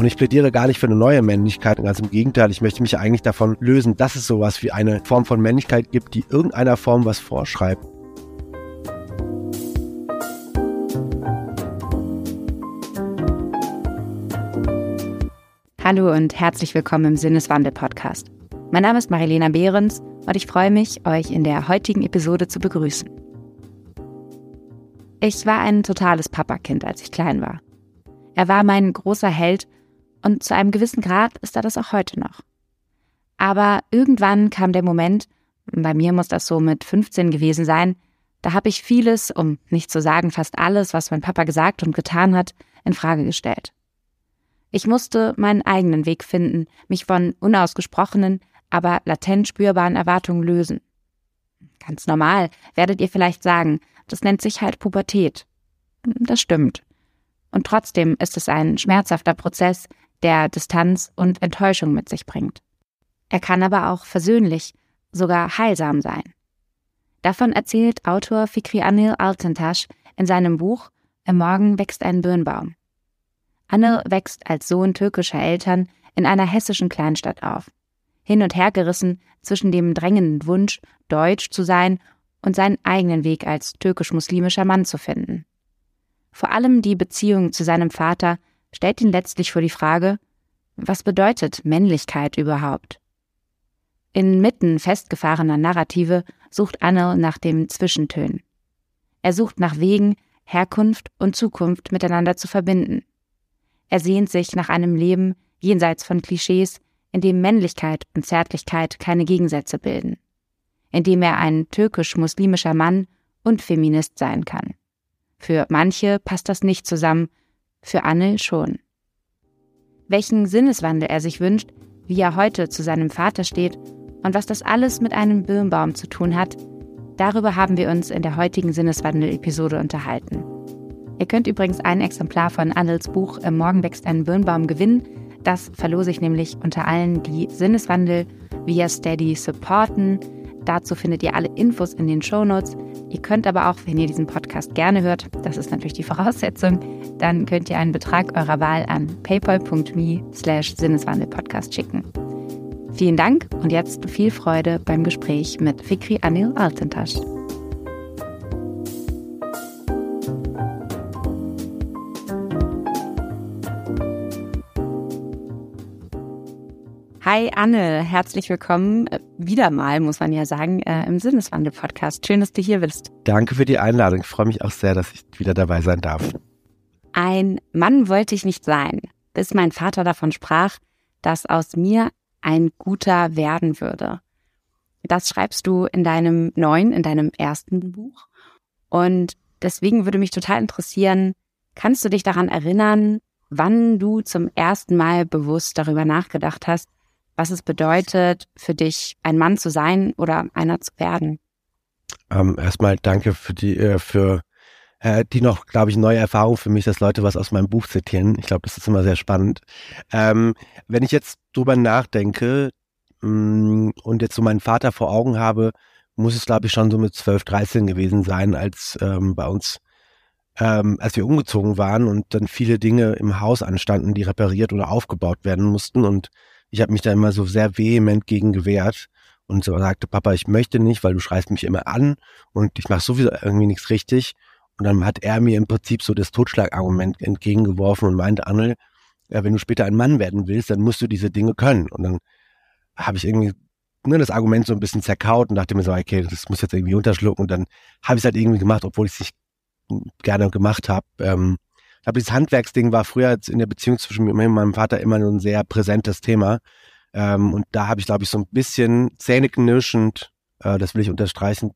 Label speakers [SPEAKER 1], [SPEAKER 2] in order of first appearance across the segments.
[SPEAKER 1] Und ich plädiere gar nicht für eine neue Männlichkeit, ganz im Gegenteil, ich möchte mich eigentlich davon lösen, dass es sowas wie eine Form von Männlichkeit gibt, die irgendeiner Form was vorschreibt.
[SPEAKER 2] Hallo und herzlich willkommen im Sinneswandel-Podcast. Mein Name ist Marilena Behrens und ich freue mich, euch in der heutigen Episode zu begrüßen. Ich war ein totales Papakind, als ich klein war. Er war mein großer Held und zu einem gewissen Grad ist er das auch heute noch. Aber irgendwann kam der Moment, bei mir muss das so mit 15 gewesen sein, da habe ich vieles, um nicht zu sagen fast alles, was mein Papa gesagt und getan hat, in Frage gestellt. Ich musste meinen eigenen Weg finden, mich von unausgesprochenen, aber latent spürbaren Erwartungen lösen. Ganz normal, werdet ihr vielleicht sagen, das nennt sich halt Pubertät. Das stimmt. Und trotzdem ist es ein schmerzhafter Prozess, der Distanz und Enttäuschung mit sich bringt. Er kann aber auch versöhnlich, sogar heilsam sein. Davon erzählt Autor Fikri Anil Altantasch in seinem Buch Im Morgen wächst ein Birnbaum. Anil wächst als Sohn türkischer Eltern in einer hessischen Kleinstadt auf, hin und her gerissen zwischen dem drängenden Wunsch, deutsch zu sein und seinen eigenen Weg als türkisch-muslimischer Mann zu finden. Vor allem die Beziehung zu seinem Vater stellt ihn letztlich vor die Frage, was bedeutet Männlichkeit überhaupt? Inmitten festgefahrener Narrative sucht Anne nach dem Zwischentönen. Er sucht nach Wegen, Herkunft und Zukunft miteinander zu verbinden. Er sehnt sich nach einem Leben jenseits von Klischees, in dem Männlichkeit und Zärtlichkeit keine Gegensätze bilden, in dem er ein türkisch-muslimischer Mann und Feminist sein kann. Für manche passt das nicht zusammen, für Anne schon. Welchen Sinneswandel er sich wünscht, wie er heute zu seinem Vater steht und was das alles mit einem Birnbaum zu tun hat, darüber haben wir uns in der heutigen Sinneswandel-Episode unterhalten. Ihr könnt übrigens ein Exemplar von Annels Buch Im Morgen wächst ein Birnbaum gewinnen. Das verlose ich nämlich unter allen, die Sinneswandel via Steady supporten. Dazu findet ihr alle Infos in den Show Notes. Ihr könnt aber auch, wenn ihr diesen Podcast gerne hört, das ist natürlich die Voraussetzung, dann könnt ihr einen Betrag eurer Wahl an paypal.me slash Sinneswandelpodcast schicken. Vielen Dank und jetzt viel Freude beim Gespräch mit Fikri Anil Altentasch. Hi Anne, herzlich willkommen. Äh, wieder mal, muss man ja sagen, äh, im Sinneswandel-Podcast. Schön, dass du hier bist.
[SPEAKER 1] Danke für die Einladung. Ich freue mich auch sehr, dass ich wieder dabei sein darf.
[SPEAKER 2] Ein Mann wollte ich nicht sein, bis mein Vater davon sprach, dass aus mir ein guter werden würde. Das schreibst du in deinem neuen, in deinem ersten Buch. Und deswegen würde mich total interessieren, kannst du dich daran erinnern, wann du zum ersten Mal bewusst darüber nachgedacht hast, was es bedeutet, für dich ein Mann zu sein oder einer zu werden.
[SPEAKER 1] Ähm, erstmal danke für die, äh, für äh, die noch, glaube ich, neue Erfahrung für mich, dass Leute was aus meinem Buch zitieren. Ich glaube, das ist immer sehr spannend. Ähm, wenn ich jetzt drüber nachdenke mh, mm, und jetzt so meinen Vater vor Augen habe, muss es, glaube ich, schon so mit 12, 13 gewesen sein, als ähm, bei uns, ähm, als wir umgezogen waren und dann viele Dinge im Haus anstanden, die repariert oder aufgebaut werden mussten und ich habe mich da immer so sehr vehement gegen gewehrt und so sagte, Papa, ich möchte nicht, weil du schreist mich immer an und ich mache sowieso irgendwie nichts richtig. Und dann hat er mir im Prinzip so das Totschlagargument entgegengeworfen und meinte, Annel, ja, wenn du später ein Mann werden willst, dann musst du diese Dinge können. Und dann habe ich irgendwie ne, das Argument so ein bisschen zerkaut und dachte mir so, okay, das muss jetzt irgendwie unterschlucken. Und dann habe ich es halt irgendwie gemacht, obwohl ich es nicht gerne gemacht habe. Ähm, ich glaube, dieses Handwerksding war früher in der Beziehung zwischen mir und meinem Vater immer ein sehr präsentes Thema. Ähm, und da habe ich, glaube ich, so ein bisschen zähneknirschend, äh, das will ich unterstreichen,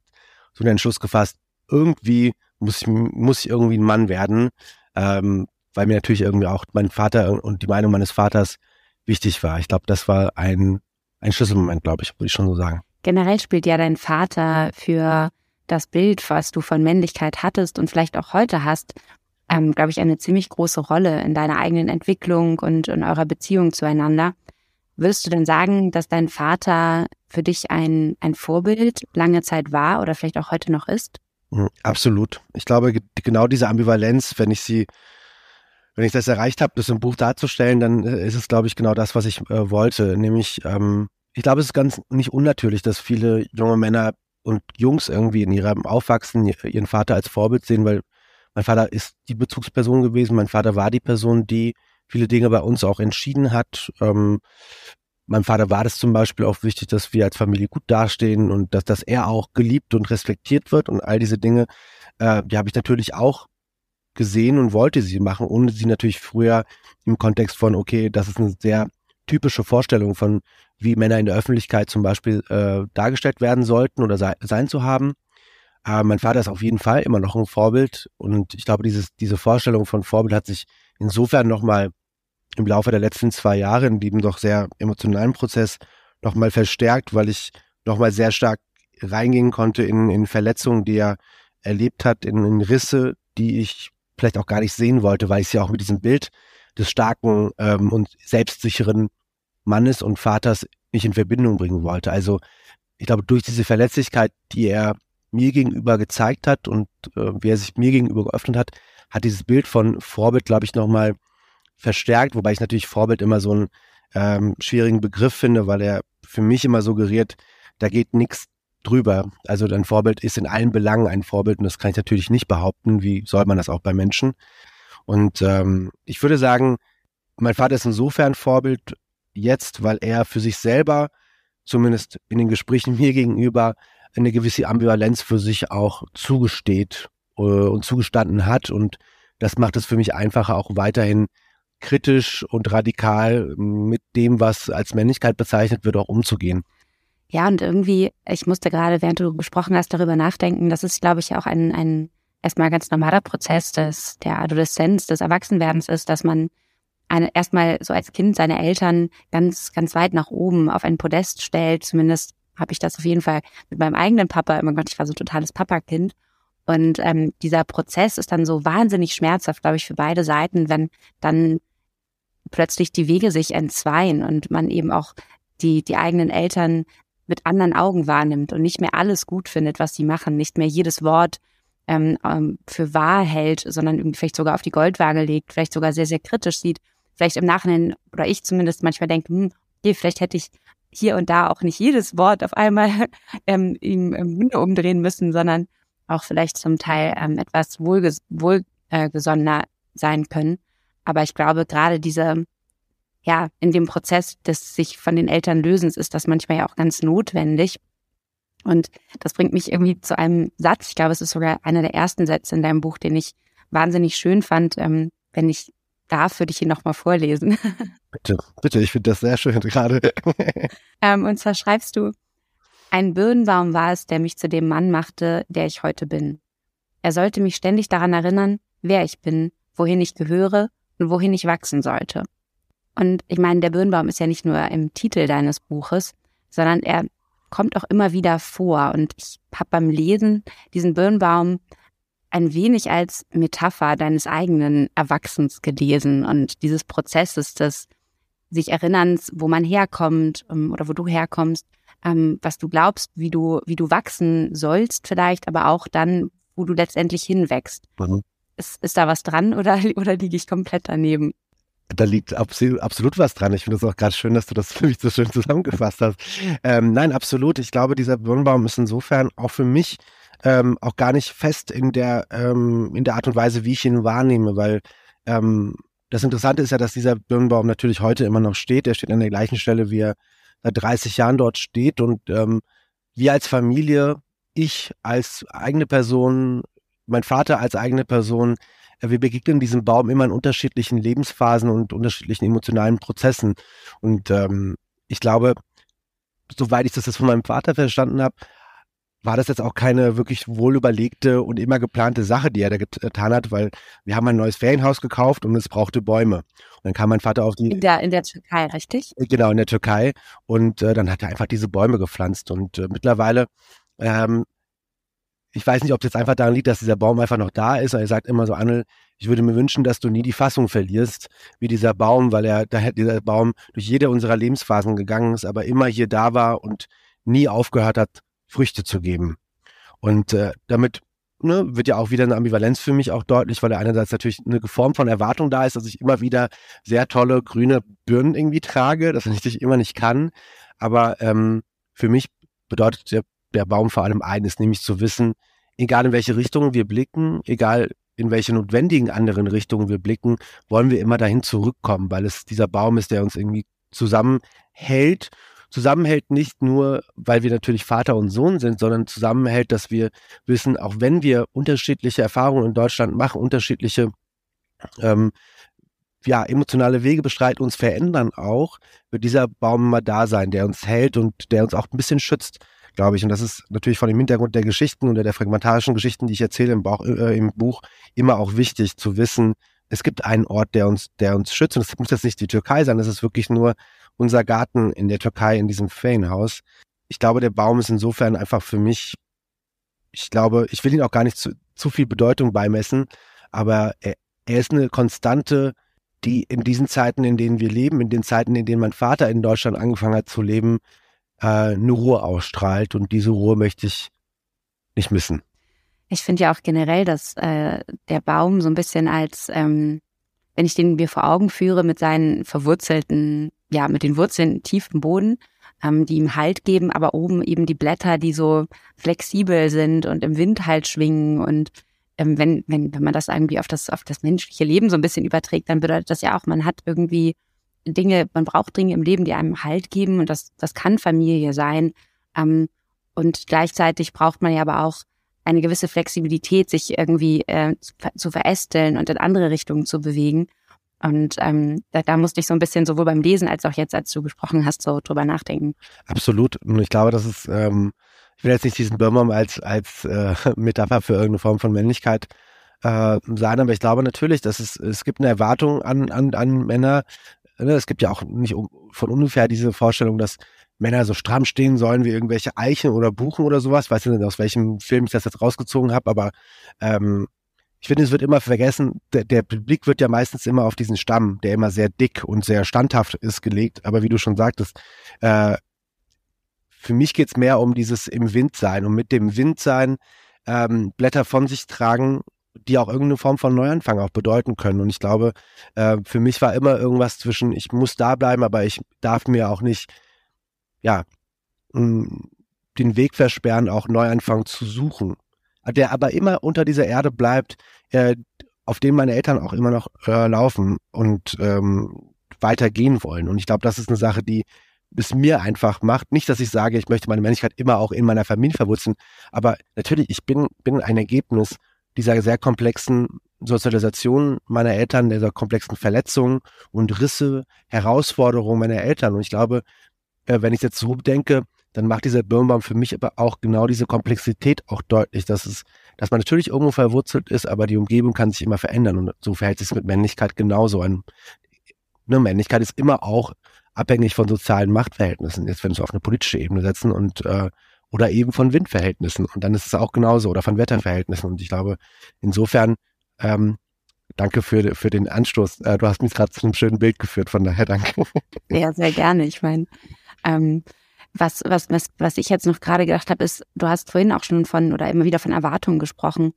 [SPEAKER 1] so den Entschluss gefasst, irgendwie muss ich, muss ich irgendwie ein Mann werden, ähm, weil mir natürlich irgendwie auch mein Vater und die Meinung meines Vaters wichtig war. Ich glaube, das war ein, ein Schlüsselmoment, glaube ich, würde ich schon so sagen.
[SPEAKER 2] Generell spielt ja dein Vater für das Bild, was du von Männlichkeit hattest und vielleicht auch heute hast, ähm, glaube ich, eine ziemlich große Rolle in deiner eigenen Entwicklung und in eurer Beziehung zueinander. Würdest du denn sagen, dass dein Vater für dich ein, ein Vorbild lange Zeit war oder vielleicht auch heute noch ist?
[SPEAKER 1] Mhm, absolut. Ich glaube, genau diese Ambivalenz, wenn ich sie wenn ich das erreicht habe, das im Buch darzustellen, dann äh, ist es, glaube ich, genau das, was ich äh, wollte. Nämlich, ähm, ich glaube, es ist ganz nicht unnatürlich, dass viele junge Männer und Jungs irgendwie in ihrem Aufwachsen ihren Vater als Vorbild sehen, weil mein Vater ist die Bezugsperson gewesen, mein Vater war die Person, die viele Dinge bei uns auch entschieden hat. Ähm, meinem Vater war das zum Beispiel auch wichtig, dass wir als Familie gut dastehen und dass, dass er auch geliebt und respektiert wird und all diese Dinge, äh, die habe ich natürlich auch gesehen und wollte sie machen, ohne sie natürlich früher im Kontext von, okay, das ist eine sehr typische Vorstellung von, wie Männer in der Öffentlichkeit zum Beispiel äh, dargestellt werden sollten oder sei, sein zu haben. Aber mein Vater ist auf jeden Fall immer noch ein Vorbild und ich glaube, dieses, diese Vorstellung von Vorbild hat sich insofern nochmal im Laufe der letzten zwei Jahre in diesem doch sehr emotionalen Prozess nochmal verstärkt, weil ich nochmal sehr stark reingehen konnte in, in Verletzungen, die er erlebt hat, in, in Risse, die ich vielleicht auch gar nicht sehen wollte, weil ich sie auch mit diesem Bild des starken ähm, und selbstsicheren Mannes und Vaters nicht in Verbindung bringen wollte. Also ich glaube, durch diese Verletzlichkeit, die er mir gegenüber gezeigt hat und äh, wie er sich mir gegenüber geöffnet hat, hat dieses Bild von Vorbild, glaube ich, nochmal verstärkt, wobei ich natürlich Vorbild immer so einen ähm, schwierigen Begriff finde, weil er für mich immer suggeriert, da geht nichts drüber. Also dein Vorbild ist in allen Belangen ein Vorbild und das kann ich natürlich nicht behaupten. Wie soll man das auch bei Menschen? Und ähm, ich würde sagen, mein Vater ist insofern Vorbild jetzt, weil er für sich selber, zumindest in den Gesprächen mir gegenüber, eine gewisse Ambivalenz für sich auch zugesteht äh, und zugestanden hat. Und das macht es für mich einfacher, auch weiterhin kritisch und radikal mit dem, was als Männlichkeit bezeichnet wird, auch umzugehen.
[SPEAKER 2] Ja, und irgendwie, ich musste gerade, während du gesprochen hast, darüber nachdenken, das ist, glaube ich, auch ein, ein erstmal ganz normaler Prozess des, der Adoleszenz, des Erwachsenwerdens ist, dass man eine, erstmal so als Kind seine Eltern ganz, ganz weit nach oben auf ein Podest stellt. Zumindest habe ich das auf jeden Fall mit meinem eigenen Papa immer gemacht. Ich war so ein totales Papakind. Und ähm, dieser Prozess ist dann so wahnsinnig schmerzhaft, glaube ich, für beide Seiten, wenn dann plötzlich die Wege sich entzweien und man eben auch die, die eigenen Eltern mit anderen Augen wahrnimmt und nicht mehr alles gut findet, was sie machen, nicht mehr jedes Wort ähm, ähm, für wahr hält, sondern vielleicht sogar auf die Goldwaage legt, vielleicht sogar sehr, sehr kritisch sieht, vielleicht im Nachhinein, oder ich zumindest manchmal denke, hm, okay, vielleicht hätte ich hier und da auch nicht jedes Wort auf einmal ähm, ihm im Munde umdrehen müssen, sondern auch vielleicht zum Teil ähm, etwas wohlges wohlgesonnener äh, sein können. Aber ich glaube, gerade diese, ja, in dem Prozess des sich von den Eltern lösens ist das manchmal ja auch ganz notwendig. Und das bringt mich irgendwie zu einem Satz. Ich glaube, es ist sogar einer der ersten Sätze in deinem Buch, den ich wahnsinnig schön fand. Ähm, wenn ich darf, würde ich ihn nochmal vorlesen.
[SPEAKER 1] Bitte, bitte, ich finde das sehr schön gerade.
[SPEAKER 2] ähm, und zwar schreibst du, ein Birnbaum war es, der mich zu dem Mann machte, der ich heute bin. Er sollte mich ständig daran erinnern, wer ich bin, wohin ich gehöre und wohin ich wachsen sollte. Und ich meine, der Birnbaum ist ja nicht nur im Titel deines Buches, sondern er kommt auch immer wieder vor. Und ich habe beim Lesen diesen Birnbaum ein wenig als Metapher deines eigenen Erwachsens gelesen und dieses Prozesses des sich Erinnerns, wo man herkommt ähm, oder wo du herkommst, ähm, was du glaubst, wie du, wie du wachsen sollst vielleicht, aber auch dann, wo du letztendlich hinwächst. Mhm. Ist, ist da was dran oder, oder liege ich komplett daneben?
[SPEAKER 1] Da liegt absolut, absolut was dran. Ich finde es auch gerade schön, dass du das für mich so schön zusammengefasst hast. Ähm, nein, absolut. Ich glaube, dieser Birnbaum ist insofern auch für mich ähm, auch gar nicht fest in der, ähm, in der Art und Weise, wie ich ihn wahrnehme, weil ähm, das Interessante ist ja, dass dieser Birnbaum natürlich heute immer noch steht. Er steht an der gleichen Stelle, wie er seit 30 Jahren dort steht und ähm, wir als Familie, ich als eigene Person, mein Vater als eigene Person, wir begegnen diesem Baum immer in unterschiedlichen Lebensphasen und unterschiedlichen emotionalen Prozessen. Und ähm, ich glaube, soweit ich das jetzt von meinem Vater verstanden habe, war das jetzt auch keine wirklich wohlüberlegte und immer geplante Sache, die er da getan hat, weil wir haben ein neues Ferienhaus gekauft und es brauchte Bäume. Und dann kam mein Vater auf die.
[SPEAKER 2] In der, in der Türkei, richtig?
[SPEAKER 1] Genau, in der Türkei. Und äh, dann hat er einfach diese Bäume gepflanzt. Und äh, mittlerweile ähm, ich weiß nicht, ob es jetzt einfach daran liegt, dass dieser Baum einfach noch da ist. Er sagt immer so, Annel, ich würde mir wünschen, dass du nie die Fassung verlierst, wie dieser Baum, weil er, dieser Baum durch jede unserer Lebensphasen gegangen ist, aber immer hier da war und nie aufgehört hat, Früchte zu geben. Und äh, damit ne, wird ja auch wieder eine Ambivalenz für mich auch deutlich, weil da einerseits natürlich eine Form von Erwartung da ist, dass ich immer wieder sehr tolle grüne Birnen irgendwie trage, das ich immer nicht kann. Aber ähm, für mich bedeutet der, der Baum vor allem eines, nämlich zu wissen, egal in welche Richtung wir blicken, egal in welche notwendigen anderen Richtungen wir blicken, wollen wir immer dahin zurückkommen, weil es dieser Baum ist, der uns irgendwie zusammenhält. Zusammenhält nicht nur, weil wir natürlich Vater und Sohn sind, sondern zusammenhält, dass wir wissen, auch wenn wir unterschiedliche Erfahrungen in Deutschland machen, unterschiedliche ähm, ja, emotionale Wege bestreiten, uns verändern auch, wird dieser Baum immer da sein, der uns hält und der uns auch ein bisschen schützt glaube ich. Und das ist natürlich von dem Hintergrund der Geschichten oder der fragmentarischen Geschichten, die ich erzähle im, Bauch, äh, im Buch, immer auch wichtig zu wissen, es gibt einen Ort, der uns, der uns schützt. Und es muss jetzt nicht die Türkei sein, es ist wirklich nur unser Garten in der Türkei, in diesem Ferienhaus. Ich glaube, der Baum ist insofern einfach für mich, ich glaube, ich will ihn auch gar nicht zu, zu viel Bedeutung beimessen, aber er, er ist eine Konstante, die in diesen Zeiten, in denen wir leben, in den Zeiten, in denen mein Vater in Deutschland angefangen hat zu leben, äh, eine Ruhe ausstrahlt und diese Ruhe möchte ich nicht missen.
[SPEAKER 2] Ich finde ja auch generell, dass äh, der Baum so ein bisschen als, ähm, wenn ich den mir vor Augen führe mit seinen verwurzelten, ja, mit den Wurzeln tief im Boden, ähm, die ihm Halt geben, aber oben eben die Blätter, die so flexibel sind und im Wind halt schwingen und ähm, wenn, wenn, wenn man das irgendwie auf das, auf das menschliche Leben so ein bisschen überträgt, dann bedeutet das ja auch, man hat irgendwie Dinge, man braucht Dinge im Leben, die einem Halt geben und das, das kann Familie sein. Ähm, und gleichzeitig braucht man ja aber auch eine gewisse Flexibilität, sich irgendwie äh, zu verästeln und in andere Richtungen zu bewegen. Und ähm, da, da musste ich so ein bisschen sowohl beim Lesen als auch jetzt, als du gesprochen hast, so drüber nachdenken.
[SPEAKER 1] Absolut. Und ich glaube, das ist, ähm, ich will jetzt nicht diesen Birnbaum als, als äh, Metapher für irgendeine Form von Männlichkeit äh, sein, aber ich glaube natürlich, dass es, es gibt eine Erwartung an, an, an Männer, Ne, es gibt ja auch nicht von ungefähr diese Vorstellung, dass Männer so stramm stehen sollen wie irgendwelche Eichen oder Buchen oder sowas. Weiß nicht, aus welchem Film ich das jetzt rausgezogen habe, aber ähm, ich finde, es wird immer vergessen, der, der Blick wird ja meistens immer auf diesen Stamm, der immer sehr dick und sehr standhaft ist, gelegt. Aber wie du schon sagtest, äh, für mich geht's mehr um dieses im Wind sein und mit dem Wind sein, ähm, Blätter von sich tragen die auch irgendeine Form von Neuanfang auch bedeuten können. Und ich glaube, äh, für mich war immer irgendwas zwischen, ich muss da bleiben, aber ich darf mir auch nicht, ja, den Weg versperren, auch Neuanfang zu suchen. Der aber immer unter dieser Erde bleibt, äh, auf dem meine Eltern auch immer noch äh, laufen und ähm, weitergehen wollen. Und ich glaube, das ist eine Sache, die es mir einfach macht. Nicht, dass ich sage, ich möchte meine Männlichkeit immer auch in meiner Familie verwurzeln, aber natürlich, ich bin, bin ein Ergebnis dieser sehr komplexen Sozialisation meiner Eltern, dieser komplexen Verletzungen und Risse, Herausforderungen meiner Eltern. Und ich glaube, äh, wenn ich jetzt so denke, dann macht dieser Birnbaum für mich aber auch genau diese Komplexität auch deutlich, dass es, dass man natürlich irgendwo verwurzelt ist, aber die Umgebung kann sich immer verändern und so verhält sich mit Männlichkeit genauso. Ein, eine Männlichkeit ist immer auch abhängig von sozialen Machtverhältnissen. Jetzt, wenn wir es auf eine politische Ebene setzen und äh, oder eben von Windverhältnissen. Und dann ist es auch genauso oder von Wetterverhältnissen. Und ich glaube, insofern, ähm, danke für, für den Anstoß. Äh, du hast mich gerade zu einem schönen Bild geführt, von daher danke.
[SPEAKER 2] Ja, sehr gerne. Ich meine, ähm, was, was, was, was ich jetzt noch gerade gedacht habe, ist, du hast vorhin auch schon von oder immer wieder von Erwartungen gesprochen.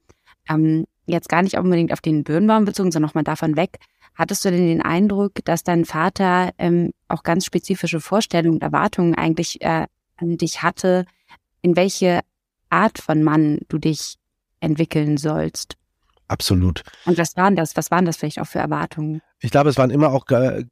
[SPEAKER 2] Ähm, jetzt gar nicht unbedingt auf den Birnbaum bezogen, sondern nochmal davon weg. Hattest du denn den Eindruck, dass dein Vater ähm, auch ganz spezifische Vorstellungen und Erwartungen eigentlich äh, an dich hatte, in welche Art von Mann du dich entwickeln sollst.
[SPEAKER 1] Absolut.
[SPEAKER 2] Und was waren das? Was waren das vielleicht auch für Erwartungen?
[SPEAKER 1] Ich glaube, es waren immer auch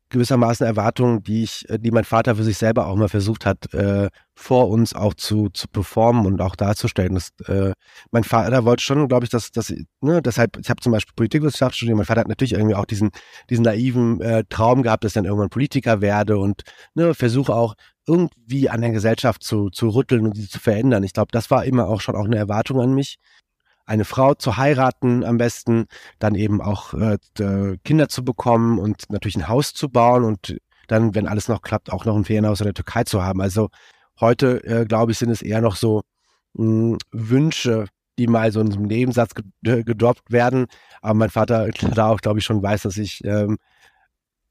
[SPEAKER 1] gewissermaßen Erwartungen, die ich, die mein Vater für sich selber auch mal versucht hat, äh, vor uns auch zu, zu performen und auch darzustellen. Das, äh, mein Vater wollte schon, glaube ich, dass, dass, ne, deshalb, ich habe zum Beispiel Politikwissenschaft studiert, mein Vater hat natürlich irgendwie auch diesen, diesen naiven äh, Traum gehabt, dass ich dann irgendwann Politiker werde und ne, versuche auch irgendwie an der Gesellschaft zu, zu rütteln und sie zu verändern. Ich glaube, das war immer auch schon auch eine Erwartung an mich, eine Frau zu heiraten am besten, dann eben auch äh, Kinder zu bekommen und natürlich ein Haus zu bauen und dann, wenn alles noch klappt, auch noch ein Ferienhaus in der Türkei zu haben. Also heute, äh, glaube ich, sind es eher noch so mh, hm, Wünsche, die mal so in einem Nebensatz gedroppt werden. Aber mein Vater da auch, glaube ich, schon weiß, dass ich ähm,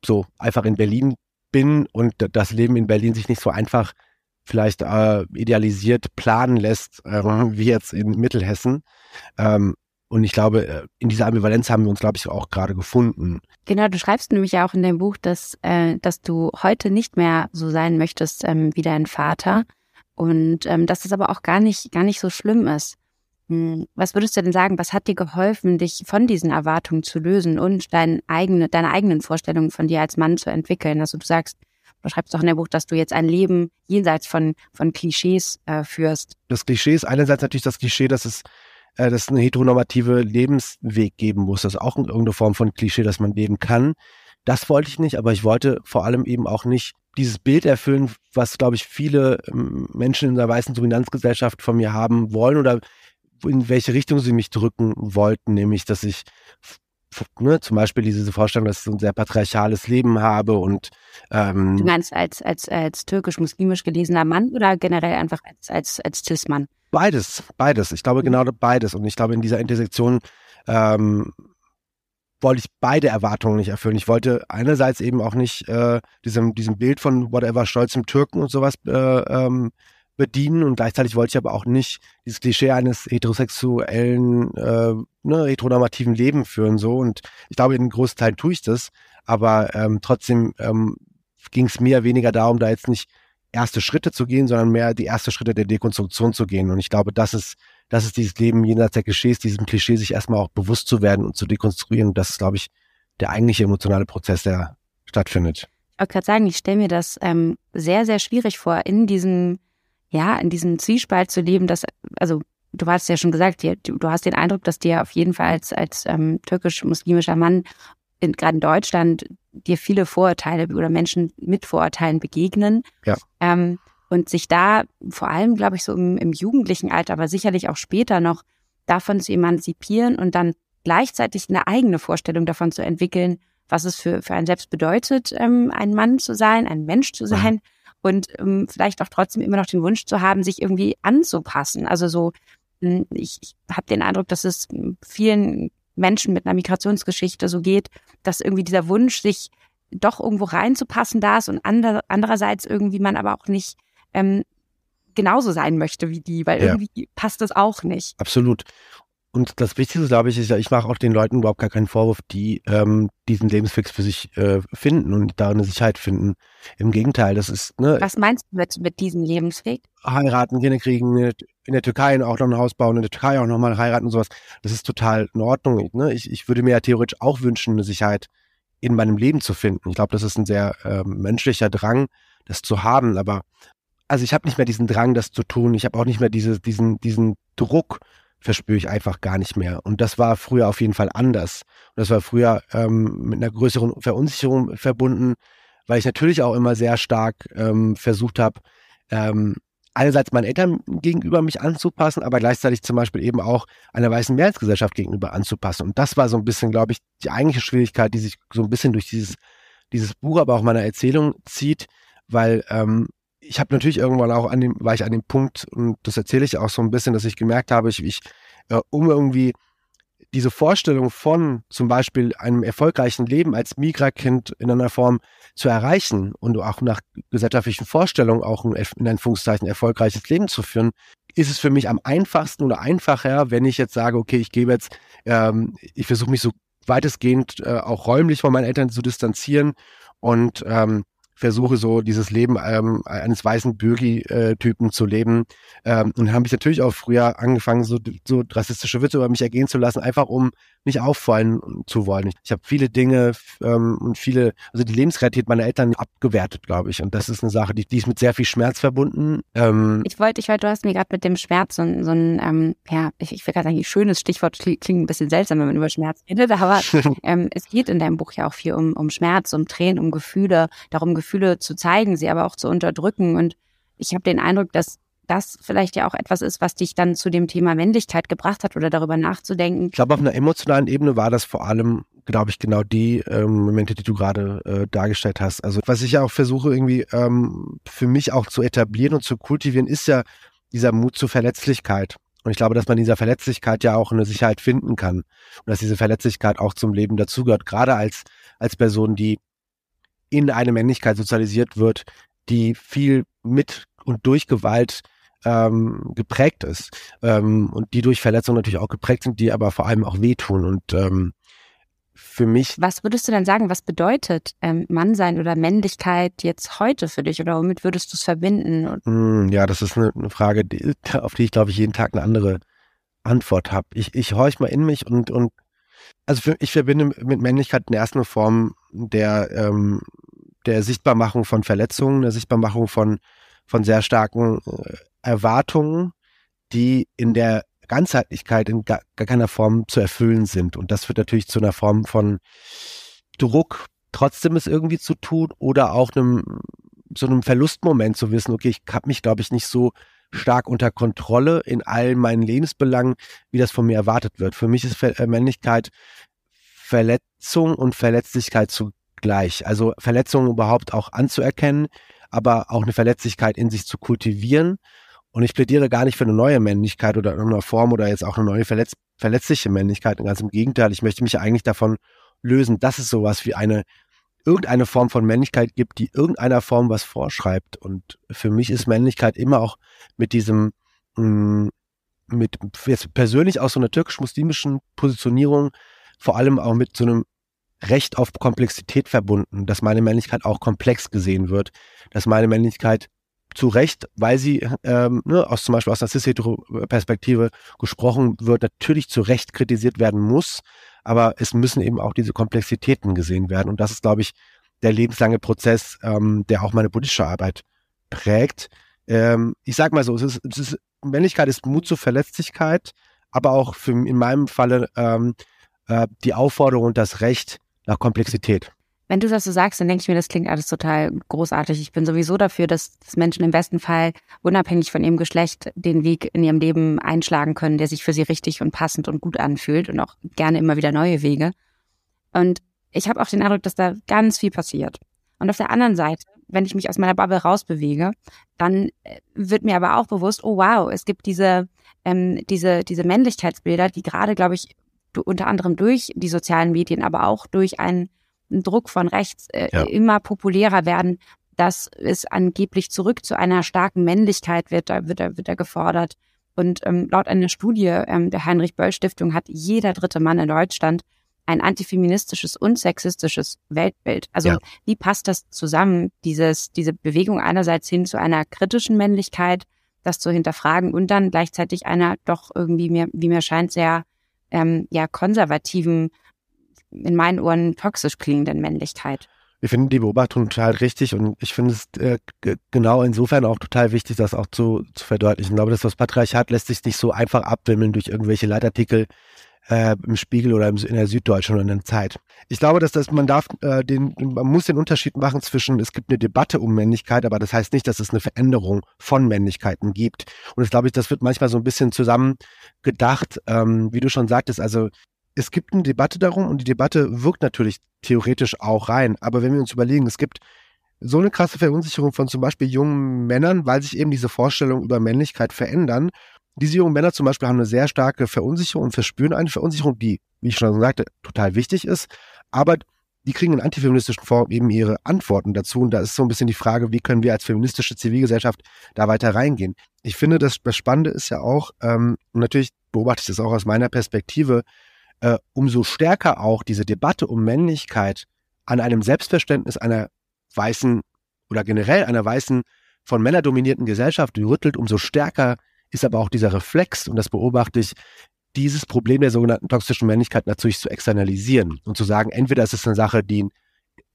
[SPEAKER 1] so einfach in Berlin bin und das Leben in Berlin sich nicht so einfach vielleicht äh, idealisiert planen lässt, äh, wie jetzt in Mittelhessen. Ähm, und ich glaube, äh, in dieser Ambivalenz haben wir uns, glaube ich, auch gerade gefunden.
[SPEAKER 2] Genau, du schreibst nämlich ja auch in deinem Buch, dass, äh, dass du heute nicht mehr so sein möchtest ähm, wie dein Vater und ähm, dass es aber auch gar nicht, gar nicht so schlimm ist. Hm, was würdest du denn sagen, was hat dir geholfen, dich von diesen Erwartungen zu lösen und deine, eigene, deine eigenen Vorstellungen von dir als Mann zu entwickeln? Also du sagst, du schreibst doch in der Buch, dass du jetzt ein Leben jenseits von, von Klischees äh, führst.
[SPEAKER 1] Das Klischee ist einerseits natürlich das Klischee, dass es äh, dass es eine heteronormative Lebensweg geben muss. Das ist auch irgendeine Form von Klischee, dass man leben kann. Das wollte ich nicht, aber ich wollte vor allem eben auch nicht dieses Bild erfüllen, was, glaube ich, viele ähm, Menschen in der weißen Dominanzgesellschaft von mir haben wollen oder in welche Richtung sie mich drücken wollten, nämlich, dass ich ne, zum Beispiel diese Vorstellung, dass ich so ein sehr patriarchales Leben habe und
[SPEAKER 2] ähm, Du meinst als, als, als türkisch-muslimisch gelesener Mann oder generell einfach als, als, als Cis-Mann?
[SPEAKER 1] Beides, beides. Ich glaube mhm. genau beides. Und ich glaube, in dieser Intersektion ähm, wollte ich beide Erwartungen nicht erfüllen. Ich wollte einerseits eben auch nicht äh, diesem, diesem Bild von whatever stolzem Türken und sowas äh, ähm, bedienen und gleichzeitig wollte ich aber auch nicht dieses Klischee eines heterosexuellen, äh, ne, heteronormativen Leben führen so. Und ich glaube in großen Teilen tue ich das, aber ähm, trotzdem ähm, ging es mir weniger darum, da jetzt nicht erste Schritte zu gehen, sondern mehr die erste Schritte der Dekonstruktion zu gehen. Und ich glaube, das ist das ist dieses Leben jenseits der Klischees, diesem Klischee sich erstmal auch bewusst zu werden und zu dekonstruieren und das ist glaube ich der eigentliche emotionale Prozess, der stattfindet.
[SPEAKER 2] Ich wollte gerade sagen, ich stelle mir das ähm, sehr, sehr schwierig vor, in diesem ja, in diesem Zwiespalt zu leben, dass, also du hast ja schon gesagt, du, hast den Eindruck, dass dir auf jeden Fall als, als ähm, türkisch-muslimischer Mann in, gerade in Deutschland dir viele Vorurteile oder Menschen mit Vorurteilen begegnen.
[SPEAKER 1] Ja.
[SPEAKER 2] Ähm, und sich da vor allem, glaube ich, so im, im jugendlichen Alter, aber sicherlich auch später noch davon zu emanzipieren und dann gleichzeitig eine eigene Vorstellung davon zu entwickeln, was es für, für einen selbst bedeutet, ähm, ein Mann zu sein, ein Mensch zu sein, und ähm, vielleicht auch trotzdem immer noch den Wunsch zu haben, sich irgendwie anzupassen. Also so, hm, ich, ich habe den Eindruck, dass es vielen Menschen mit einer Migrationsgeschichte so geht, dass irgendwie dieser Wunsch, sich doch irgendwo reinzupassen, da ist und ander, andererseits irgendwie man aber auch nicht ähm, genauso sein möchte wie die, weil ja. irgendwie passt das auch nicht.
[SPEAKER 1] Absolut. Und das Wichtigste, glaube ich, ist ja, ich mache auch den Leuten überhaupt gar keinen Vorwurf, die ähm, diesen Lebensfix für sich äh, finden und da eine Sicherheit finden. Im Gegenteil, das ist. Ne,
[SPEAKER 2] Was meinst du mit, mit diesem Lebensweg?
[SPEAKER 1] Heiraten, Kinder kriegen, in der Türkei auch noch ein Haus bauen, in der Türkei auch nochmal heiraten und sowas. Das ist total in Ordnung. Ne? Ich, ich würde mir ja theoretisch auch wünschen, eine Sicherheit in meinem Leben zu finden. Ich glaube, das ist ein sehr äh, menschlicher Drang, das zu haben. Aber also ich habe nicht mehr diesen Drang, das zu tun. Ich habe auch nicht mehr diese, diesen, diesen Druck verspüre ich einfach gar nicht mehr. Und das war früher auf jeden Fall anders. Und das war früher ähm, mit einer größeren Verunsicherung verbunden, weil ich natürlich auch immer sehr stark ähm, versucht habe, ähm, einerseits meinen Eltern gegenüber mich anzupassen, aber gleichzeitig zum Beispiel eben auch einer weißen Mehrheitsgesellschaft gegenüber anzupassen. Und das war so ein bisschen, glaube ich, die eigentliche Schwierigkeit, die sich so ein bisschen durch dieses, dieses Buch, aber auch meiner Erzählung zieht, weil ähm, ich habe natürlich irgendwann auch an dem, war ich an dem Punkt, und das erzähle ich auch so ein bisschen, dass ich gemerkt habe, ich, ich äh, um irgendwie diese Vorstellung von zum Beispiel einem erfolgreichen Leben als Migra-Kind in einer Form zu erreichen und auch nach gesellschaftlichen Vorstellungen auch ein, in Anführungszeichen erfolgreiches Leben zu führen, ist es für mich am einfachsten oder einfacher, wenn ich jetzt sage, okay, ich gebe jetzt, ähm, ich versuche mich so weitestgehend äh, auch räumlich von meinen Eltern zu distanzieren und ähm, versuche so dieses Leben ähm, eines weißen Bürgi-Typen zu leben. Ähm, und habe ich natürlich auch früher angefangen, so, so rassistische Witze über mich ergehen zu lassen, einfach um nicht auffallen zu wollen. Ich habe viele Dinge ähm, und viele, also die Lebensrealität meiner Eltern abgewertet, glaube ich. Und das ist eine Sache, die, die ist mit sehr viel Schmerz verbunden.
[SPEAKER 2] Ähm, ich wollte, ich wollte, du hast mir gerade mit dem Schmerz so, so ein, ähm, ja, ich, ich will gerade sagen, ein schönes Stichwort klingt ein bisschen seltsam, wenn man über Schmerz redet, aber ähm, es geht in deinem Buch ja auch viel um, um Schmerz, um Tränen, um Gefühle, darum Gefühle zu zeigen, sie aber auch zu unterdrücken. Und ich habe den Eindruck, dass das vielleicht ja auch etwas ist, was dich dann zu dem Thema Männlichkeit gebracht hat oder darüber nachzudenken.
[SPEAKER 1] Ich glaube, auf einer emotionalen Ebene war das vor allem, glaube ich, genau die ähm, Momente, die du gerade äh, dargestellt hast. Also was ich ja auch versuche irgendwie ähm, für mich auch zu etablieren und zu kultivieren, ist ja dieser Mut zur Verletzlichkeit. Und ich glaube, dass man dieser Verletzlichkeit ja auch eine Sicherheit finden kann. Und dass diese Verletzlichkeit auch zum Leben dazugehört, gerade als, als Person, die in eine Männlichkeit sozialisiert wird, die viel mit und durch Gewalt ähm, geprägt ist ähm, und die durch Verletzungen natürlich auch geprägt sind, die aber vor allem auch wehtun und ähm, für mich.
[SPEAKER 2] Was würdest du denn sagen, was bedeutet ähm, Mannsein oder Männlichkeit jetzt heute für dich oder womit würdest du es verbinden?
[SPEAKER 1] Hm, ja, das ist eine, eine Frage, die, auf die ich glaube ich jeden Tag eine andere Antwort habe. Ich, ich horch mal in mich und, und also für, ich verbinde mit Männlichkeit in erster Form der, ähm, der Sichtbarmachung von Verletzungen, der Sichtbarmachung von, von sehr starken äh, Erwartungen, die in der Ganzheitlichkeit in gar, gar keiner Form zu erfüllen sind. Und das wird natürlich zu einer Form von Druck, trotzdem es irgendwie zu tun oder auch einem so einem Verlustmoment zu wissen, okay, ich habe mich, glaube ich, nicht so stark unter Kontrolle in all meinen Lebensbelangen, wie das von mir erwartet wird. Für mich ist äh, Männlichkeit Verletzung und Verletzlichkeit zugleich. Also Verletzungen überhaupt auch anzuerkennen, aber auch eine Verletzlichkeit in sich zu kultivieren und ich plädiere gar nicht für eine neue Männlichkeit oder eine Form oder jetzt auch eine neue verletz verletzliche Männlichkeit. Ganz im Gegenteil, ich möchte mich eigentlich davon lösen, dass es sowas wie eine irgendeine Form von Männlichkeit gibt, die irgendeiner Form was vorschreibt. Und für mich ist Männlichkeit immer auch mit diesem, mh, mm, mit jetzt persönlich aus so einer türkisch-muslimischen Positionierung, vor allem auch mit so einem Recht auf Komplexität verbunden, dass meine Männlichkeit auch komplex gesehen wird, dass meine Männlichkeit zu Recht, weil sie ähm, ne, aus zum Beispiel aus einer cis-hetero-Perspektive gesprochen wird, natürlich zu Recht kritisiert werden muss, aber es müssen eben auch diese Komplexitäten gesehen werden. Und das ist, glaube ich, der lebenslange Prozess, ähm, der auch meine politische Arbeit prägt. Ähm, ich sag mal so, es ist, es ist, Männlichkeit ist Mut zur Verletzlichkeit, aber auch für, in meinem Falle ähm, äh, die Aufforderung und das Recht nach Komplexität.
[SPEAKER 2] Wenn du das so sagst, dann denke ich mir, das klingt alles total großartig. Ich bin sowieso dafür, dass, Menschen im besten Fall unabhängig von ihrem Geschlecht den Weg in ihrem Leben einschlagen können, der sich für sie richtig und passend und gut anfühlt und auch gerne immer wieder neue Wege. Und ich habe auch den Eindruck, dass da ganz viel passiert. Und auf der anderen Seite, wenn ich mich aus meiner Bubble rausbewege, dann äh, wird mir aber auch bewusst, oh wow, es gibt diese, ähm, diese, diese Männlichkeitsbilder, die gerade, glaube ich, unter anderem durch die sozialen Medien, aber auch durch einen Druck von rechts äh, ja. immer populärer werden, dass es angeblich zurück zu einer starken Männlichkeit wird, da wird, da wird er gefordert. Und ähm, laut einer Studie ähm, der Heinrich-Böll-Stiftung hat jeder dritte Mann in Deutschland ein antifeministisches und sexistisches Weltbild. Also ja. wie passt das zusammen, dieses, diese Bewegung einerseits hin zu einer kritischen Männlichkeit, das zu hinterfragen und dann gleichzeitig einer doch irgendwie mir, wie mir scheint, sehr ähm, ja konservativen in meinen Ohren toxisch klingenden Männlichkeit.
[SPEAKER 1] Ich finde die Beobachtung total richtig und ich finde es äh, genau insofern auch total wichtig, das auch zu, zu verdeutlichen. Ich glaube, dass das Patriarchat lässt sich nicht so einfach abwimmeln durch irgendwelche Leitartikel äh, im Spiegel oder in der Süddeutschen oder in der Zeit. Ich glaube, dass das, man darf äh, den, man muss den Unterschied machen zwischen, es gibt eine Debatte um Männlichkeit, aber das heißt nicht, dass es eine Veränderung von Männlichkeiten gibt. Und das glaube ich, das wird manchmal so ein bisschen zusammen gedacht, ähm, wie du schon sagtest, also es gibt eine Debatte darum und die Debatte wirkt natürlich theoretisch auch rein. Aber wenn wir uns überlegen, es gibt so eine krasse Verunsicherung von zum Beispiel jungen Männern, weil sich eben diese Vorstellungen über Männlichkeit verändern. Diese jungen Männer zum Beispiel haben eine sehr starke Verunsicherung und verspüren eine Verunsicherung, die, wie ich schon sagte, total wichtig ist. Aber die kriegen in antifeministischen Form eben ihre Antworten dazu. Und da ist so ein bisschen die Frage, wie können wir als feministische Zivilgesellschaft da weiter reingehen? Ich finde, das, das Spannende ist ja auch, ähm, und natürlich beobachte ich das auch aus meiner Perspektive, äh, umso stärker auch diese Debatte um Männlichkeit an einem Selbstverständnis einer weißen oder generell einer weißen von Männern dominierten Gesellschaft rüttelt, umso stärker ist aber auch dieser Reflex, und das beobachte ich, dieses Problem der sogenannten toxischen Männlichkeit natürlich zu externalisieren und zu sagen, entweder ist es eine Sache, die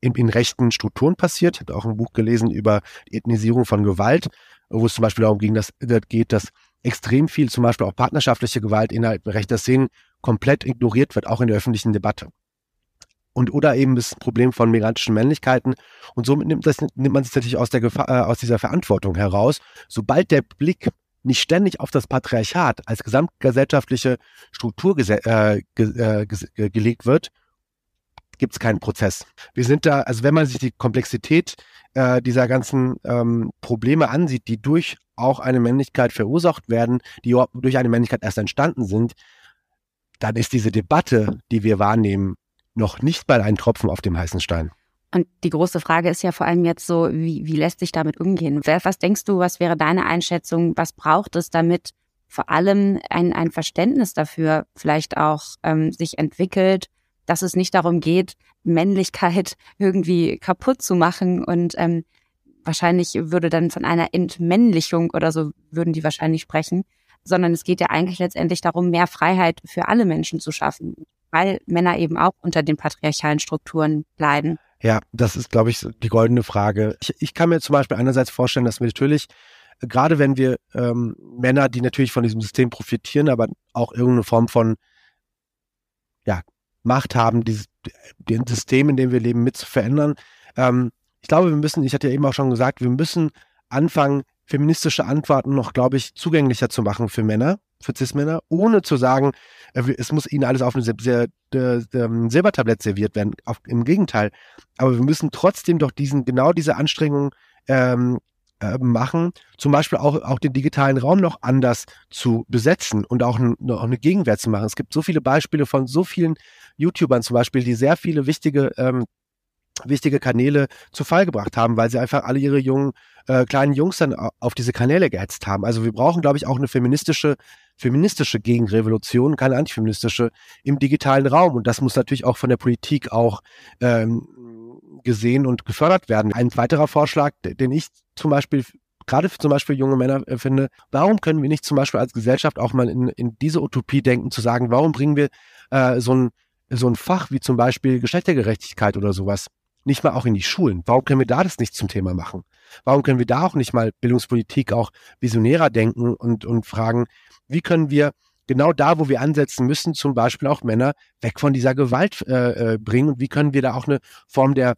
[SPEAKER 1] in, in rechten Strukturen passiert. Ich habe auch ein Buch gelesen über die Ethnisierung von Gewalt, wo es zum Beispiel darum ging, dass, geht, dass extrem viel, zum Beispiel auch partnerschaftliche Gewalt innerhalb rechter Szenen komplett ignoriert wird, auch in der öffentlichen Debatte. Und oder eben das Problem von migrantischen Männlichkeiten. Und somit nimmt, das, nimmt man sich natürlich aus, der Gefahr, äh, aus dieser Verantwortung heraus. Sobald der Blick nicht ständig auf das Patriarchat als gesamtgesellschaftliche Struktur äh, ge äh, gelegt wird, gibt es keinen Prozess. Wir sind da, also wenn man sich die Komplexität äh, dieser ganzen ähm, Probleme ansieht, die durch auch eine Männlichkeit verursacht werden, die durch eine Männlichkeit erst entstanden sind, dann ist diese Debatte, die wir wahrnehmen, noch nicht mal ein Tropfen auf dem heißen Stein.
[SPEAKER 2] Und die große Frage ist ja vor allem jetzt so, wie, wie lässt sich damit umgehen? Was denkst du, was wäre deine Einschätzung? Was braucht es, damit vor allem ein, ein Verständnis dafür vielleicht auch ähm, sich entwickelt, dass es nicht darum geht, Männlichkeit irgendwie kaputt zu machen und ähm, wahrscheinlich würde dann von einer Entmännlichung oder so würden die wahrscheinlich sprechen, sondern es geht ja eigentlich letztendlich darum, mehr Freiheit für alle Menschen zu schaffen, weil Männer eben auch unter den patriarchalen Strukturen leiden.
[SPEAKER 1] Ja, das ist, glaube ich, die goldene Frage. Ich, ich kann mir zum Beispiel einerseits vorstellen, dass wir natürlich, gerade wenn wir ähm, Männer, die natürlich von diesem System profitieren, aber auch irgendeine Form von ja, Macht haben, dieses den System, in dem wir leben, mit zu verändern. Ähm, ich glaube, wir müssen, ich hatte ja eben auch schon gesagt, wir müssen anfangen, feministische Antworten noch, glaube ich, zugänglicher zu machen für Männer, für Cis-Männer, ohne zu sagen, äh, es muss ihnen alles auf einem Silbertablett serviert werden. Auf, Im Gegenteil. Aber wir müssen trotzdem doch diesen, genau diese Anstrengungen ähm, äh, machen, zum Beispiel auch, auch den digitalen Raum noch anders zu besetzen und auch, auch eine Gegenwehr zu machen. Es gibt so viele Beispiele von so vielen YouTubern zum Beispiel, die sehr viele wichtige ähm, wichtige Kanäle zu Fall gebracht haben, weil sie einfach alle ihre jungen äh, kleinen Jungs dann auf diese Kanäle gehetzt haben. Also wir brauchen, glaube ich, auch eine feministische feministische Gegenrevolution, keine antifeministische im digitalen Raum. Und das muss natürlich auch von der Politik auch ähm, gesehen und gefördert werden. Ein weiterer Vorschlag, den ich zum Beispiel gerade für zum Beispiel junge Männer äh, finde, warum können wir nicht zum Beispiel als Gesellschaft auch mal in, in diese Utopie denken, zu sagen, warum bringen wir äh, so ein so ein Fach wie zum Beispiel Geschlechtergerechtigkeit oder sowas nicht mal auch in die Schulen? Warum können wir da das nicht zum Thema machen? Warum können wir da auch nicht mal Bildungspolitik auch visionärer denken und, und fragen, wie können wir genau da, wo wir ansetzen müssen, zum Beispiel auch Männer weg von dieser Gewalt äh, äh bringen und wie können wir da auch eine Form der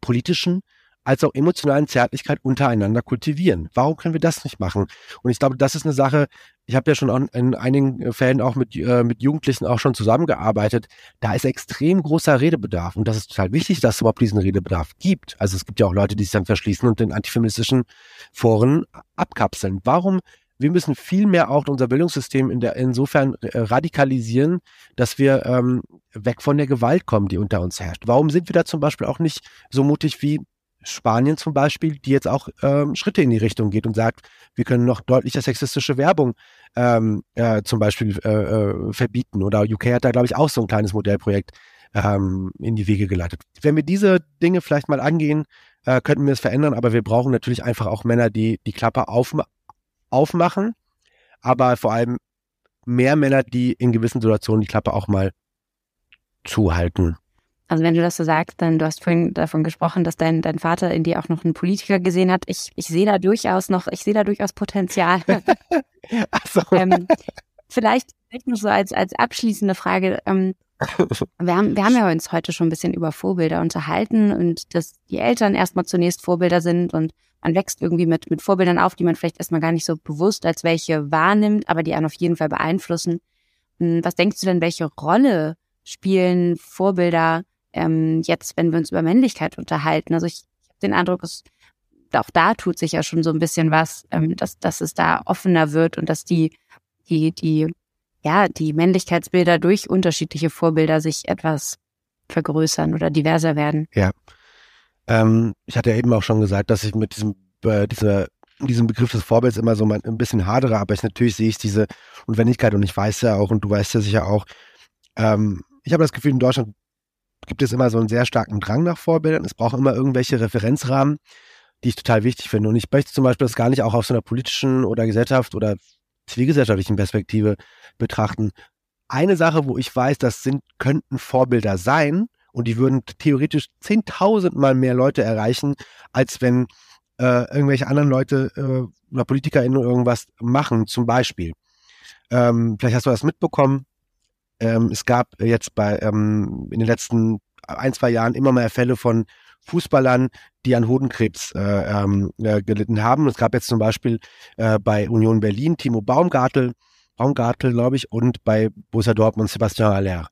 [SPEAKER 1] politischen als auch emotionalen Zärtlichkeit untereinander kultivieren. Warum können wir das nicht machen? Und ich glaube, das ist eine Sache, ich habe ja schon in einigen Fällen auch mit, äh, mit Jugendlichen auch schon zusammengearbeitet. Da ist extrem großer Redebedarf. Und das ist total wichtig, dass es überhaupt diesen Redebedarf gibt. Also es gibt ja auch Leute, die sich dann verschließen und den antifeministischen Foren abkapseln. Warum wir müssen viel mehr auch unser Bildungssystem in der, insofern äh, radikalisieren, dass wir ähm, weg von der Gewalt kommen, die unter uns herrscht. Warum sind wir da zum Beispiel auch nicht so mutig wie Spanien zum Beispiel, die jetzt auch ähm, Schritte in die Richtung geht und sagt, wir können noch deutlicher sexistische Werbung ähm, äh, zum Beispiel äh, äh, verbieten. Oder UK hat da, glaube ich, auch so ein kleines Modellprojekt ähm, in die Wege geleitet. Wenn wir diese Dinge vielleicht mal angehen, äh, könnten wir es verändern, aber wir brauchen natürlich einfach auch Männer, die die Klappe aufma aufmachen, aber vor allem mehr Männer, die in gewissen Situationen die Klappe auch mal zuhalten.
[SPEAKER 2] Also wenn du das so sagst, dann du hast vorhin davon gesprochen, dass dein, dein Vater in dir auch noch einen Politiker gesehen hat. Ich, ich sehe da durchaus noch, ich sehe da durchaus Potenzial. Ach so. ähm, vielleicht nur so als, als abschließende Frage. Ähm, wir haben, wir haben ja uns heute schon ein bisschen über Vorbilder unterhalten und dass die Eltern erstmal zunächst Vorbilder sind und man wächst irgendwie mit, mit Vorbildern auf, die man vielleicht erstmal gar nicht so bewusst als welche wahrnimmt, aber die einen auf jeden Fall beeinflussen. Hm, was denkst du denn, welche Rolle spielen Vorbilder ähm, jetzt, wenn wir uns über Männlichkeit unterhalten. Also ich, ich habe den Eindruck, es, auch da tut sich ja schon so ein bisschen was, ähm, dass, dass es da offener wird und dass die, die, die, ja, die Männlichkeitsbilder durch unterschiedliche Vorbilder sich etwas vergrößern oder diverser werden.
[SPEAKER 1] Ja. Ähm, ich hatte ja eben auch schon gesagt, dass ich mit diesem, äh, dieser diesem Begriff des Vorbilds immer so ein bisschen hadere, aber ich natürlich sehe ich diese Notwendigkeit und ich weiß ja auch und du weißt ja sicher auch, ähm, ich habe das Gefühl, in Deutschland gibt es immer so einen sehr starken Drang nach Vorbildern. Es braucht immer irgendwelche Referenzrahmen, die ich total wichtig finde. Und ich möchte zum Beispiel das gar nicht auch aus einer politischen oder Gesellschaft oder zivilgesellschaftlichen Perspektive betrachten. Eine Sache, wo ich weiß, das sind, könnten Vorbilder sein und die würden theoretisch zehntausendmal mehr Leute erreichen, als wenn äh, irgendwelche anderen Leute äh, oder PolitikerInnen irgendwas machen, zum Beispiel. Ähm, vielleicht hast du das mitbekommen. Ähm, es gab jetzt bei ähm, in den letzten ein, zwei Jahren immer mehr Fälle von Fußballern, die an Hodenkrebs äh, ähm, äh, gelitten haben. Es gab jetzt zum Beispiel äh, bei Union Berlin Timo Baumgartel, Baumgartel, glaube ich, und bei Borussia Dortmund Sebastian Aller.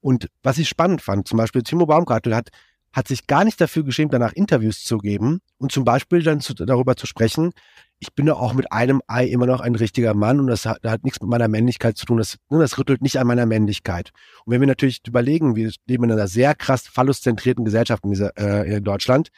[SPEAKER 1] Und was ich spannend fand, zum Beispiel Timo Baumgartel hat hat sich gar nicht dafür geschämt, danach Interviews zu geben und zum Beispiel dann zu, darüber zu sprechen, ich bin doch auch mit einem Ei immer noch ein richtiger Mann und das hat, das hat nichts mit meiner Männlichkeit zu tun. Das, ne, das rüttelt nicht an meiner Männlichkeit. Und wenn wir natürlich überlegen, wir leben in einer sehr krass phalluszentrierten Gesellschaft in, dieser, äh, in Deutschland,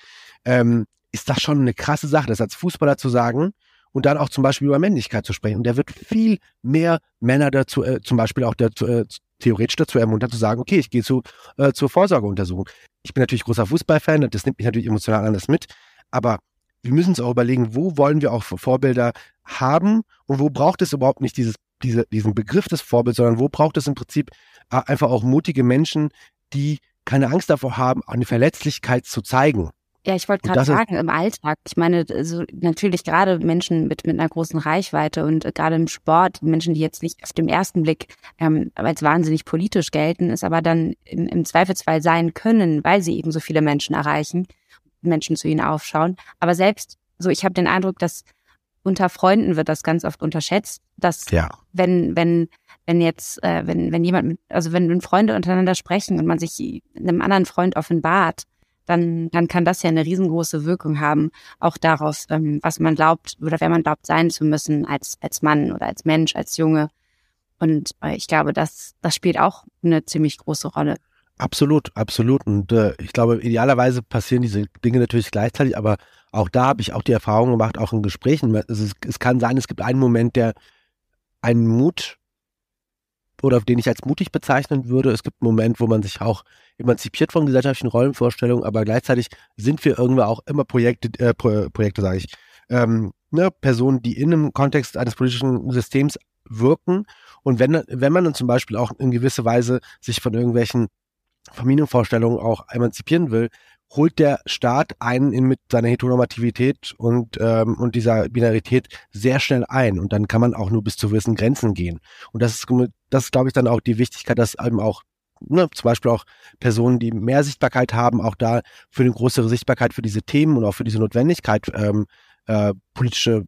[SPEAKER 1] ähm, ist das schon eine krasse Sache, das als Fußballer zu sagen und dann auch zum Beispiel über Männlichkeit zu sprechen. Und der wird viel mehr Männer dazu, äh, zum Beispiel auch dazu, äh, theoretisch dazu ermuntern, zu sagen, okay, ich gehe zu, äh, zur Vorsorgeuntersuchung. Ich bin natürlich großer Fußballfan, das nimmt mich natürlich emotional anders mit, aber wir müssen uns auch überlegen, wo wollen wir auch Vorbilder haben und wo braucht es überhaupt nicht dieses, diese, diesen Begriff des Vorbilds, sondern wo braucht es im Prinzip äh, einfach auch mutige Menschen, die keine Angst davor haben, eine Verletzlichkeit zu zeigen.
[SPEAKER 2] Ja, ich wollte gerade sagen, im Alltag. Ich meine, also natürlich gerade Menschen mit, mit einer großen Reichweite und äh, gerade im Sport, Menschen, die jetzt nicht auf dem ersten Blick ähm, als wahnsinnig politisch gelten, es aber dann im, im Zweifelsfall sein können, weil sie eben so viele Menschen erreichen, Menschen zu ihnen aufschauen. Aber selbst so, ich habe den Eindruck, dass unter Freunden wird das ganz oft unterschätzt, dass ja. wenn wenn wenn jetzt äh, wenn wenn jemand mit, also wenn Freunde untereinander sprechen und man sich einem anderen Freund offenbart, dann, dann kann das ja eine riesengroße Wirkung haben, auch darauf, ähm, was man glaubt oder wer man glaubt sein zu müssen als, als Mann oder als Mensch, als Junge. Und äh, ich glaube, das, das spielt auch eine ziemlich große Rolle.
[SPEAKER 1] Absolut, absolut. Und äh, ich glaube, idealerweise passieren diese Dinge natürlich gleichzeitig, aber auch da habe ich auch die Erfahrung gemacht, auch in Gesprächen. Es, es kann sein, es gibt einen Moment, der einen Mut oder den ich als mutig bezeichnen würde. Es gibt einen Moment, wo man sich auch emanzipiert von gesellschaftlichen Rollenvorstellungen, aber gleichzeitig sind wir irgendwie auch immer Projekte, äh, Pro Projekte sage ich, ähm, ne, Personen, die in einem Kontext eines politischen Systems wirken. Und wenn, wenn man dann zum Beispiel auch in gewisser Weise sich von irgendwelchen Familienvorstellungen auch emanzipieren will, holt der Staat einen in mit seiner Heteronormativität und, ähm, und dieser Binarität sehr schnell ein. Und dann kann man auch nur bis zu gewissen Grenzen gehen. Und das ist, das ist, glaube ich, dann auch die Wichtigkeit, dass eben auch ne, zum Beispiel auch Personen, die mehr Sichtbarkeit haben, auch da für eine größere Sichtbarkeit für diese Themen und auch für diese Notwendigkeit, ähm, äh, politische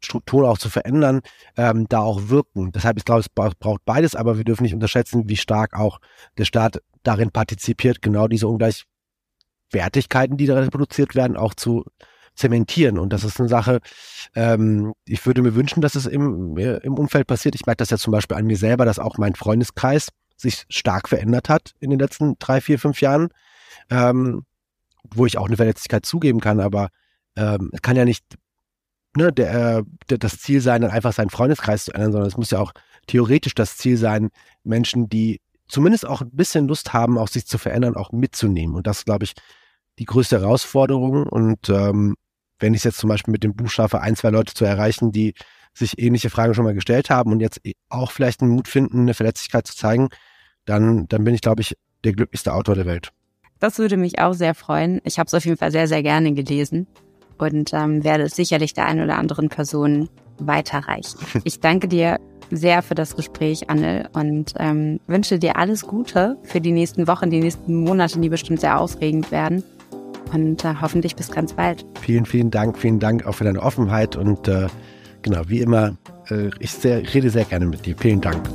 [SPEAKER 1] Strukturen auch zu verändern, ähm, da auch wirken. Deshalb, ich glaube, es braucht beides, aber wir dürfen nicht unterschätzen, wie stark auch der Staat darin partizipiert, genau diese Ungleichwertigkeiten, die da produziert werden, auch zu zementieren. Und das ist eine Sache, ähm, ich würde mir wünschen, dass es im, im Umfeld passiert. Ich merke das ja zum Beispiel an mir selber, dass auch mein Freundeskreis sich stark verändert hat in den letzten drei, vier, fünf Jahren, ähm, wo ich auch eine Verletzlichkeit zugeben kann, aber ähm, kann ja nicht ne, der, der, das Ziel sein, dann einfach seinen Freundeskreis zu ändern, sondern es muss ja auch theoretisch das Ziel sein, Menschen, die zumindest auch ein bisschen Lust haben, auch sich zu verändern, auch mitzunehmen. Und das glaube ich, die größte Herausforderung. Und ähm, wenn ich jetzt zum Beispiel mit dem Buch schaffe, ein, zwei Leute zu erreichen, die sich ähnliche Fragen schon mal gestellt haben und jetzt auch vielleicht einen Mut finden, eine Verletzlichkeit zu zeigen, dann, dann bin ich, glaube ich, der glücklichste Autor der Welt.
[SPEAKER 2] Das würde mich auch sehr freuen. Ich habe es auf jeden Fall sehr, sehr gerne gelesen und ähm, werde es sicherlich der einen oder anderen Person weiterreichen. Ich danke dir sehr für das Gespräch, Anne, und ähm, wünsche dir alles Gute für die nächsten Wochen, die nächsten Monate, die bestimmt sehr aufregend werden. Und äh, hoffentlich bis ganz bald.
[SPEAKER 1] Vielen, vielen Dank, vielen Dank auch für deine Offenheit und äh, genau, wie immer, äh, ich sehr, rede sehr gerne mit dir. Vielen Dank.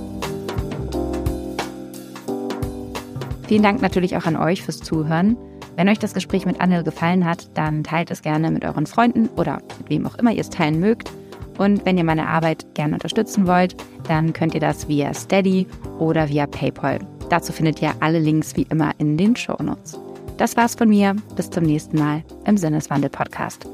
[SPEAKER 2] Vielen Dank natürlich auch an euch fürs Zuhören. Wenn euch das Gespräch mit Anne gefallen hat, dann teilt es gerne mit euren Freunden oder mit wem auch immer ihr es teilen mögt. Und wenn ihr meine Arbeit gerne unterstützen wollt, dann könnt ihr das via Steady oder via PayPal. Dazu findet ihr alle Links wie immer in den Show Notes. Das war's von mir. Bis zum nächsten Mal im Sinneswandel Podcast.